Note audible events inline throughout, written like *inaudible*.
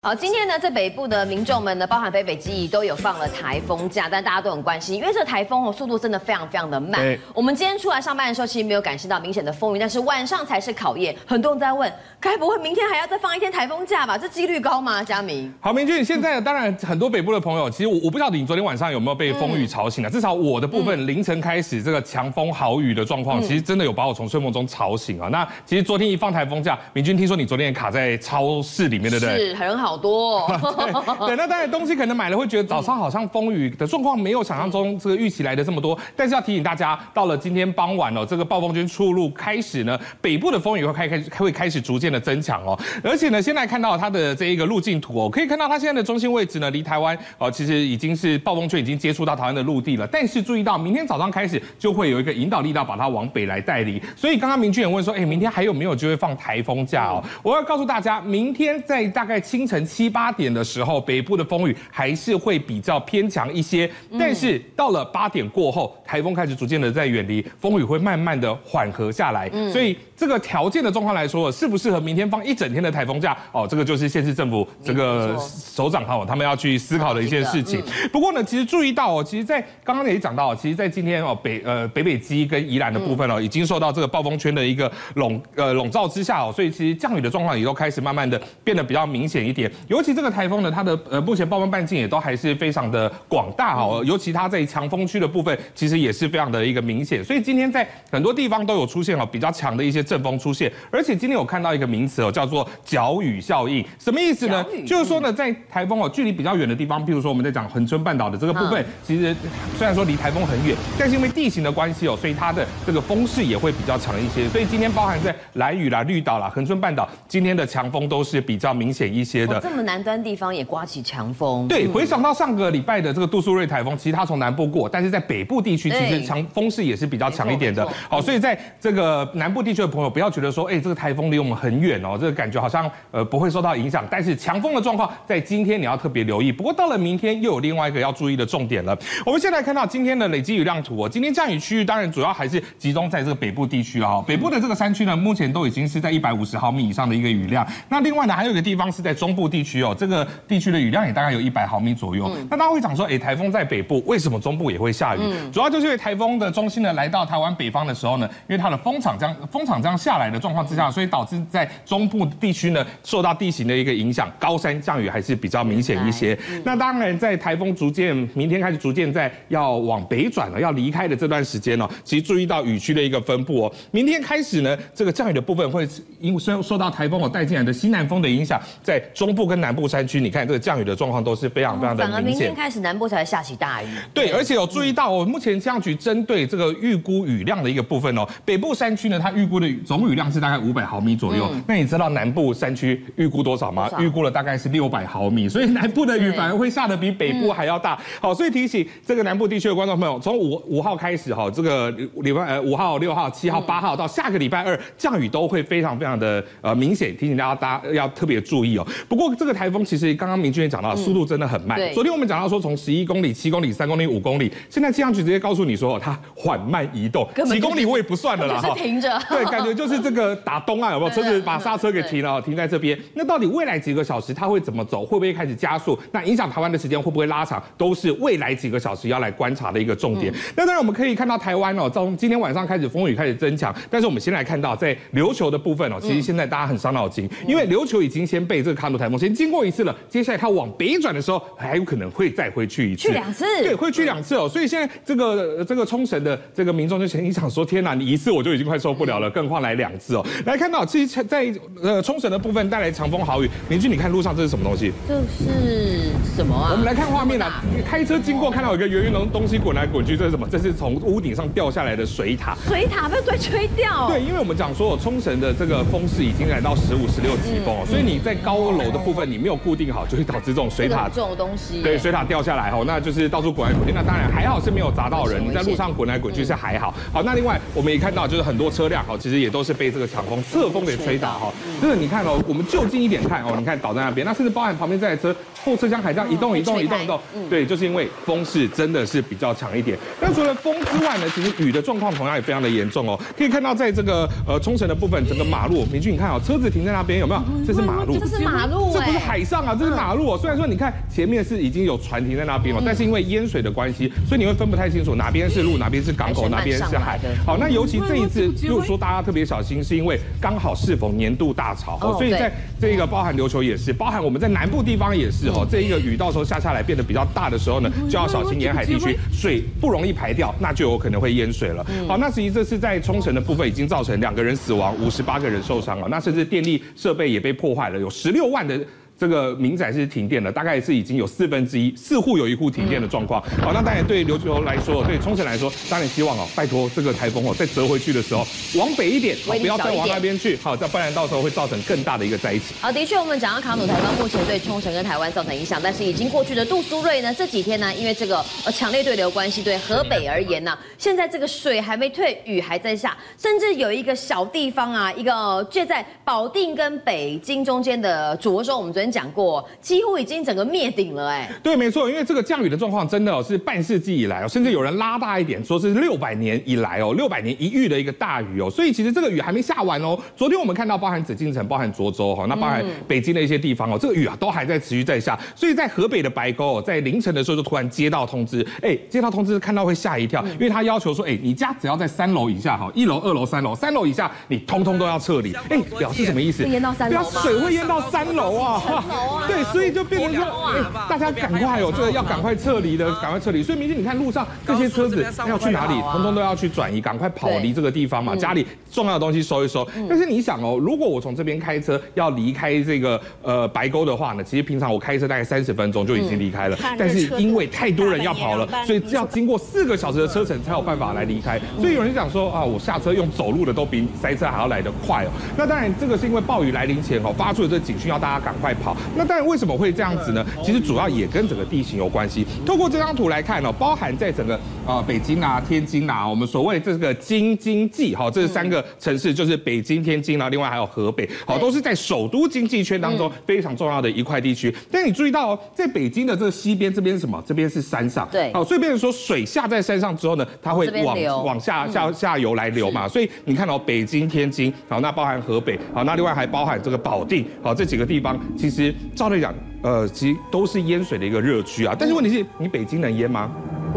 好，今天呢，在北部的民众们呢，包含北北基宜都有放了台风假，但大家都很关心，因为这台风哦，速度真的非常非常的慢。对我们今天出来上班的时候，其实没有感受到明显的风雨，但是晚上才是考验。很多人在问，该不会明天还要再放一天台风假吧？这几率高吗？佳明，好，明君，现在当然很多北部的朋友，其实我我不晓得你昨天晚上有没有被风雨吵醒啊？嗯、至少我的部分凌晨开始这个强风豪雨的状况，其实真的有把我从睡梦中吵醒啊。那其实昨天一放台风假，明君听说你昨天也卡在超市里面，对不对？是，很好好多、*laughs* 哦。对，那当然东西可能买了会觉得早上好像风雨的状况没有想象中这个预期来的这么多，但是要提醒大家，到了今天傍晚哦，这个暴风圈出入开始呢，北部的风雨会开开会开始逐渐的增强哦，而且呢，现在看到它的这一个路径图哦，可以看到它现在的中心位置呢，离台湾哦，其实已经是暴风圈已经接触到台湾的陆地了，但是注意到明天早上开始就会有一个引导力道把它往北来带离，所以刚刚明君也问说，哎，明天还有没有机会放台风假哦？我要告诉大家，明天在大概清晨七八点的。的时候，北部的风雨还是会比较偏强一些，但是到了八点过后，台风开始逐渐的在远离，风雨会慢慢的缓和下来，所以这个条件的状况来说，适不适合明天放一整天的台风假？哦，这个就是县市政府这个首长哈，他们要去思考的一件事情。不过呢，其实注意到哦，其实，在刚刚也讲到，其实，在今天哦，北呃北北基跟宜兰的部分哦，已经受到这个暴风圈的一个笼呃笼罩之下哦，所以其实降雨的状况也都开始慢慢的变得比较明显一点，尤其这个台风呢，它的呃目前暴风半径也都还是非常的广大哦，尤其它在强风区的部分，其实也是非常的一个明显。所以今天在很多地方都有出现了比较强的一些阵风出现，而且今天有看到一个名词哦，叫做角雨效应，什么意思呢？就是说呢，在台风哦距离比较远的地方，比如说我们在讲恒春半岛的这个部分，其实虽然说离台风很远，但是因为地形的关系哦，所以它的这个风势也会比较强一些。所以今天包含在蓝屿啦、绿岛啦、恒春半岛，今天的强风都是比较明显一些的。这么南端地方也刮起强风，对，回想到上个礼拜的这个杜苏芮台风，其实它从南部过，但是在北部地区其实强风势也是比较强一点的。好，所以在这个南部地区的朋友，不要觉得说，哎，这个台风离我们很远哦，这个感觉好像呃不会受到影响。但是强风的状况在今天你要特别留意。不过到了明天又有另外一个要注意的重点了。我们现在看到今天的累积雨量图哦，今天降雨区域当然主要还是集中在这个北部地区啊。北部的这个山区呢，目前都已经是在一百五十毫米以上的一个雨量。那另外呢，还有一个地方是在中部地区哦，这个地区的雨量也大概有一百毫米左右。那大家会讲说，哎，台风在北部，为什么中部也会下雨？主要就是因为台风的中心呢来到台湾北方的时候呢，因为它的风场这样风场这样下来的状况之下，所以导致在中部地区呢受到地形的一个影响，高山降雨还是比较明显一些。那当然，在台风逐渐明天开始逐渐在要往北转了，要离开的这段时间呢，其实注意到雨区的一个分布哦。明天开始呢，这个降雨的部分会因为受受到台风我带进来的西南风的影响，在中部跟南部山区，你看这个降雨的状况都是非常非常的明显。反而明天开始南部才会下起大雨。对，而且有注意到哦，目前气象局针对这个预估雨量的一个部分哦，北部山区呢，它预估的总雨量是大概五百毫米左右。那你知道南部山区预估多少吗？预估了大概是六百毫米，所以南部的雨反而会下的比北部还要大。好，所以提醒这个南部地区的观众朋友，从五五号开始哈，这个礼拜呃五号、六号、七号、八号到下个礼拜二，降雨都会非常非常的呃明显，提醒大家大家要特别注意哦。不过这个台风其实刚刚明君也讲到，速度真的很慢。昨天我们讲到说从十一公里、七公里、三公里、五公里，现在气象局直接告诉你说它缓慢移动，几公里我也不算了啦，*laughs* 是停着。对，感觉就是这个打东岸有没有？车子把刹车给停了，停在这边。那到底未来几个小时它会怎么走？会不会开始加速？那影响台湾的时间会不会拉长？都是未来几个小时要来观察的一个重点。那当然我们可以看到台湾哦，从今天晚上开始风雨开始增强。但是我们先来看到在琉球的部分哦，其实现在大家很伤脑筋，因为琉球已经先被这个卡努台风先经过一次了，接下来它往北转的时候还有可能会再回去一次，去两次，对，会去两次哦。所以现在这个这个冲绳的这个民众就心想说：天哪，你一次我就已经快受不了了，更何况来两次哦。来看到，其实在呃冲绳的部分带来强风豪雨。邻居，你看路上这是什么东西？这是什么啊？我们来看画面啊，开车经过看到有一个圆圆的东西滚来滚去，这是什么？这是从屋顶上掉下来的水塔。水塔被被吹掉。对，因为我们讲说冲绳的这个风势已经来到十五、十六级风哦，所以你在高楼的部分你没有固定好，就会导致这种水塔这种东西。对，水塔掉下来哦，那就是到处滚来滚去。那当然还好是没有砸到人，你在路上滚来滚去是还好。好，那另外我们也看到就是很多车辆哈，其实也都是被这个强风侧风给吹倒哈。这个你看哦，我们就近一点看哦，你看倒在那边，那甚至包含旁边这台车后车厢还这样移动、移动、移动、移动。对，就是因为风势真的是比较强一点。那除了风之外呢，其实雨的状况同样也非常的严重哦。可以看到在这个呃冲绳的部分，整个马路，明君你看哦，车子停在那边有没有？这是马路，这是马路。路，这不是海上啊，这是马路哦。虽然说你看前面是已经有船停在那边了，但是因为淹水的关系，所以你会分不太清楚哪边是路，哪边是港口，哪边是海。好，那尤其这一次，如果说大家特别小心，是因为刚好适逢年度大潮哦，所以在这个包含琉球也是，包含我们在南部地方也是哦，这一个雨到时候下下来变得比较大的时候呢，就要小心沿海地区水不容易排掉，那就有可能会淹水了。好，那实际这是在冲绳的部分已经造成两个人死亡，五十八个人受伤了，那甚至电力设备也被破坏了，有十六万的。这个民宅是停电了，大概是已经有四分之一，四户有一户停电的状况。好，那当然对琉球来说，对冲绳来说，当然希望哦，拜托这个台风哦，再折回去的时候，往北一点，好，不要再往那边去，好，再不然到时候会造成更大的一个灾情。好，的确，我们讲到卡努台风目前对冲绳跟台湾造成影响，但是已经过去的杜苏芮呢，这几天呢，因为这个呃强烈对流关系，对河北而言呢，现在这个水还没退，雨还在下，甚至有一个小地方啊，一个介在保定跟北京中间的涿州，我们昨天讲过。几乎已经整个灭顶了，哎，对，没错，因为这个降雨的状况真的哦是半世纪以来哦，甚至有人拉大一点，说是六百年以来哦，六百年一遇的一个大雨哦，所以其实这个雨还没下完哦。昨天我们看到，包含紫禁城、包含涿州哈，那包含北京的一些地方哦，这个雨啊都还在持续在下，所以在河北的白沟哦，在凌晨的时候就突然接到通知，哎，接到通知看到会吓一跳，因为他要求说，哎，你家只要在三楼以下哈，一楼、二楼、三楼，三楼以下你通通都要撤离，哎，表示什么意思？淹到三楼水会淹到三楼啊，*laughs* 对。所以就变成说，哎，大家赶快哦，这个要赶快撤离的，赶快撤离。所以明天你看路上这些车子要去哪里，通通都要去转移，赶快跑离这个地方嘛。家里重要的东西收一收。但是你想哦，如果我从这边开车要离开这个呃白沟的话呢，其实平常我开车大概三十分钟就已经离开了。但是因为太多人要跑了，所以要经过四个小时的车程才有办法来离开。所以有人讲说啊，我下车用走路的都比塞车还要来得快哦。那当然这个是因为暴雨来临前哦发出的这个警讯，要大家赶快跑。那当然为什么？会这样子呢？其实主要也跟整个地形有关系。透过这张图来看呢，包含在整个呃北京啊、天津啊，我们所谓这个京津冀，好，这三个城市就是北京、天津啊，另外还有河北，好，都是在首都经济圈当中非常重要的一块地区。但你注意到哦，在北京的这个西边，这边是什么？这边是山上，对，好，所以变成说水下在山上之后呢，它会往往下下下游来流嘛。所以你看到北京、天津，好，那包含河北，好，那另外还包含这个保定，好，这几个地方，其实实照理讲。呃，其实都是淹水的一个热区啊，但是问题是你北京能淹吗？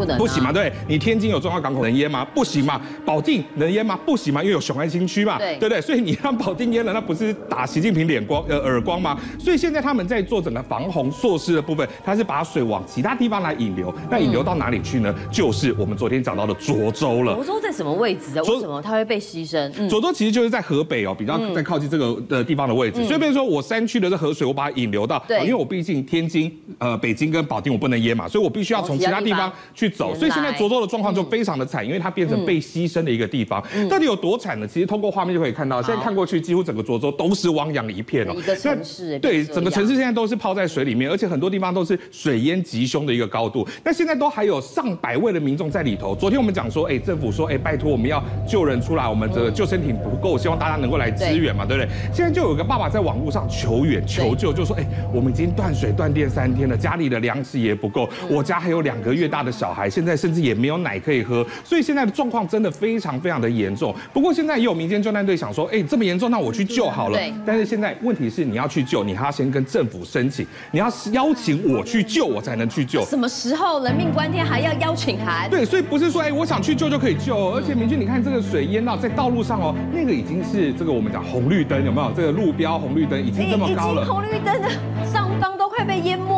不能，不行嘛，对，你天津有重要港口能淹吗？不行嘛，保定能淹吗？不行嘛，因为有雄安新区嘛，对，对？所以你让保定淹了，那不是打习近平脸光呃耳光吗？所以现在他们在做整个防洪措施的部分，他是把水往其他地方来引流，那引流到哪里去呢？就是我们昨天讲到的涿州了。涿州在什么位置啊？为什么它会被牺牲？涿州其实就是在河北哦，比较在靠近这个的地方的位置。所以比如说我山区的这河水，我把它引流到，对，因为我毕竟天津、呃北京跟保定我不能淹嘛，所以我必须要从其他地方去走，所以现在。涿州的状况就非常的惨，因为它变成被牺牲的一个地方。到底有多惨呢？其实通过画面就可以看到，现在看过去，几乎整个涿州都是汪洋一片哦。一个城市，对，整个城市现在都是泡在水里面，而且很多地方都是水淹急凶的一个高度。那现在都还有上百位的民众在里头。昨天我们讲说，哎，政府说，哎，拜托我们要救人出来，我们这个救生艇不够，希望大家能够来支援嘛，对不对？现在就有个爸爸在网络上求援求救，就说，哎，我们已经断水断电三天了，家里的粮食也不够，我家还有两个月大的小孩，现在甚至也没有奶可以喝。所以现在的状况真的非常非常的严重。不过现在也有民间救难队想说，哎，这么严重，那我去救好了。对。但是现在问题是，你要去救，你还要先跟政府申请，你要邀请我去救，我才能去救。什么时候人命关天还要邀请函？对，所以不是说，哎，我想去救就可以救。而且明君，你看这个水淹到在道路上哦，那个已经是这个我们讲红绿灯有没有？这个路标红绿灯已经这么高了。红绿灯的上方都快被淹没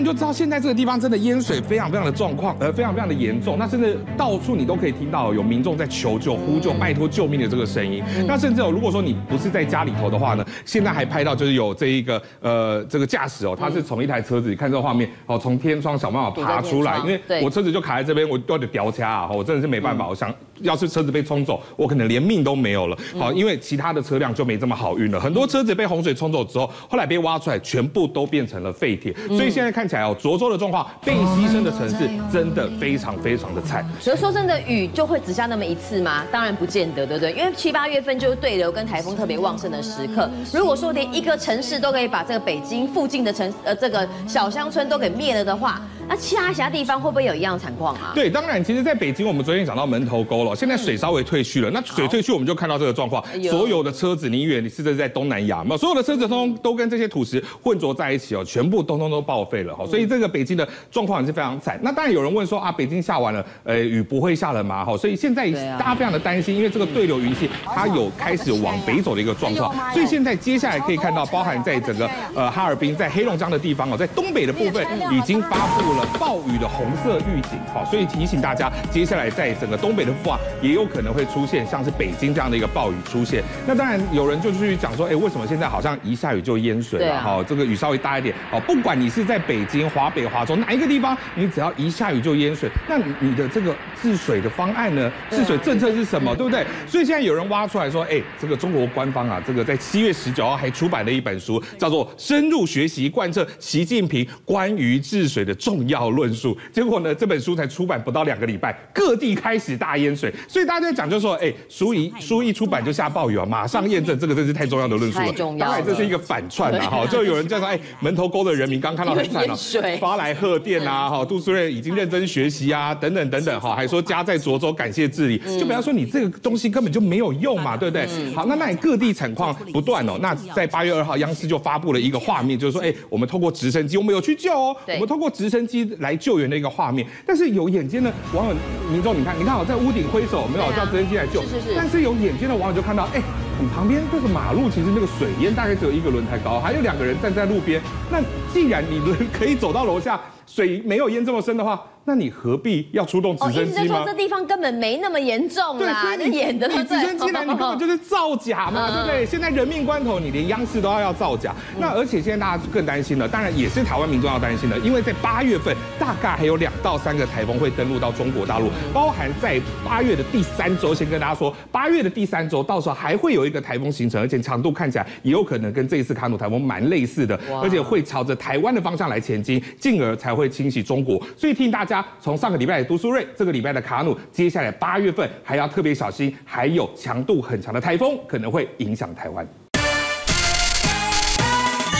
以你就知道现在这个地方真的淹水非常非常的状况，呃，非常非常的严重。那甚至到处你都可以听到有民众在求救、呼救、拜托救命的这个声音。那甚至哦，如果说你不是在家里头的话呢，现在还拍到就是有这一个呃这个驾驶哦，他是从一台车子，你看这个画面哦，从天窗想办法爬出来，因为我车子就卡在这边，我都得掉卡啊，我真的是没办法，我想要是车子被冲走，我可能连命都没有了。好，因为其他的车辆就没这么好运了，很多车子被洪水冲走之后，后来被挖出来，全部都变成了废铁。所以现在看起来哦，涿州的状况，被牺牲的城市真的非常非常的惨。所以说真的雨就会只下那么一次吗？当然不见得，对不对？因为七八月份就是对流跟台风特别旺盛的时刻。如果说连一个城市都可以把这个北京附近的城呃这个小乡村都给灭了的话，那其他其他地方会不会有一样的惨况啊？对，当然，其实在北京，我们昨天讲到门头沟了，现在水稍微退去了。那水退去，我们就看到这个状况，所有的车子，你以为你是在东南亚嘛？所有的车子通都跟这些土石混浊在一起哦，全部通通都报废了哈。所以这个北京的状况也是非常惨。那当然有人问说啊，北京下完了，呃，雨不会下了吗？哈，所以现在大家非常的担心，因为这个对流云系它有开始往北走的一个状况。所以现在接下来可以看到，包含在整个呃哈尔滨，在黑龙江的地方哦，在东北的部分已经发布了暴雨的红色预警。好，所以提醒大家，接下来在整个东北的话，也有可能会出现像是北京这样的一个暴雨出现。那当然有人就去讲说，哎，为什么现在好像一下雨就淹水了？哈，这个雨稍微大一点，好，不管你是在北京、华北、华中哪一个地方，你只要一下雨就淹水，那你的这个治水的方案呢？治水政策是什么？对不对？所以现在有人挖出来说，哎，这个中国官方啊，这个在七月十九号还出版了一本书，叫做《深入学习贯彻习近平关于治水的重要论述》。结果呢，这本书才出版不到两个礼拜，各地开始大淹水。所以大家在讲，就说，哎，书一书一出版就下暴雨啊，马上验证这个真是太重要的论述了。当然这是一个反串啊，哈，就有人在说，哎，门头沟的人民刚看到很惨了，发来贺电啊，哈，杜苏芮已经认真学习啊，等等等等，哈，还说家在涿州，感谢治理。就比方说你这个东西根本就没有用嘛，对不对？好，那那你各地产况不断哦。那在八月二号，央视就发布了一个画面，就是说，哎，我们通过直升机，我们有去救哦，我们通过直升机来救援的一个画面。但是有眼尖的网友民众，你看，你看，我在屋顶挥手，没有叫直升机来救。是是。但是有眼尖的网友就看到，哎，你旁边这个马路其实那个水淹大概只有一个轮胎高，还有两个人站在路边。那既然你轮 *laughs* 可以走到楼下，水没有淹这么深的话。那你何必要出动直升机吗？意思是说这地方根本没那么严重啦，你演的。你直升机来，你根本就是造假嘛，*laughs* 对不对？现在人命关头，你连央视都要要造假。那而且现在大家更担心了，当然也是台湾民众要担心的，因为在八月份大概还有两到三个台风会登陆到中国大陆，包含在八月的第三周，先跟大家说，八月的第三周到时候还会有一个台风形成，而且强度看起来也有可能跟这一次卡努台风蛮类似的，而且会朝着台湾的方向来前进，进而才会侵袭中国。所以提醒大家。从上个礼拜的杜苏芮，这个礼拜的卡努，接下来八月份还要特别小心，还有强度很强的台风可能会影响台湾。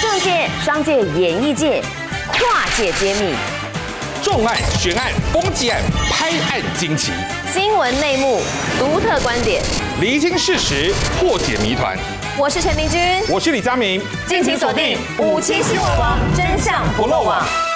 政界、商界、演艺界跨界揭秘，重案、悬案、攻击案、拍案惊奇，新闻内幕、独特观点，厘清事实，破解谜团。我是陈明君，我是李佳明，敬请锁定五七新闻网，真相不漏网。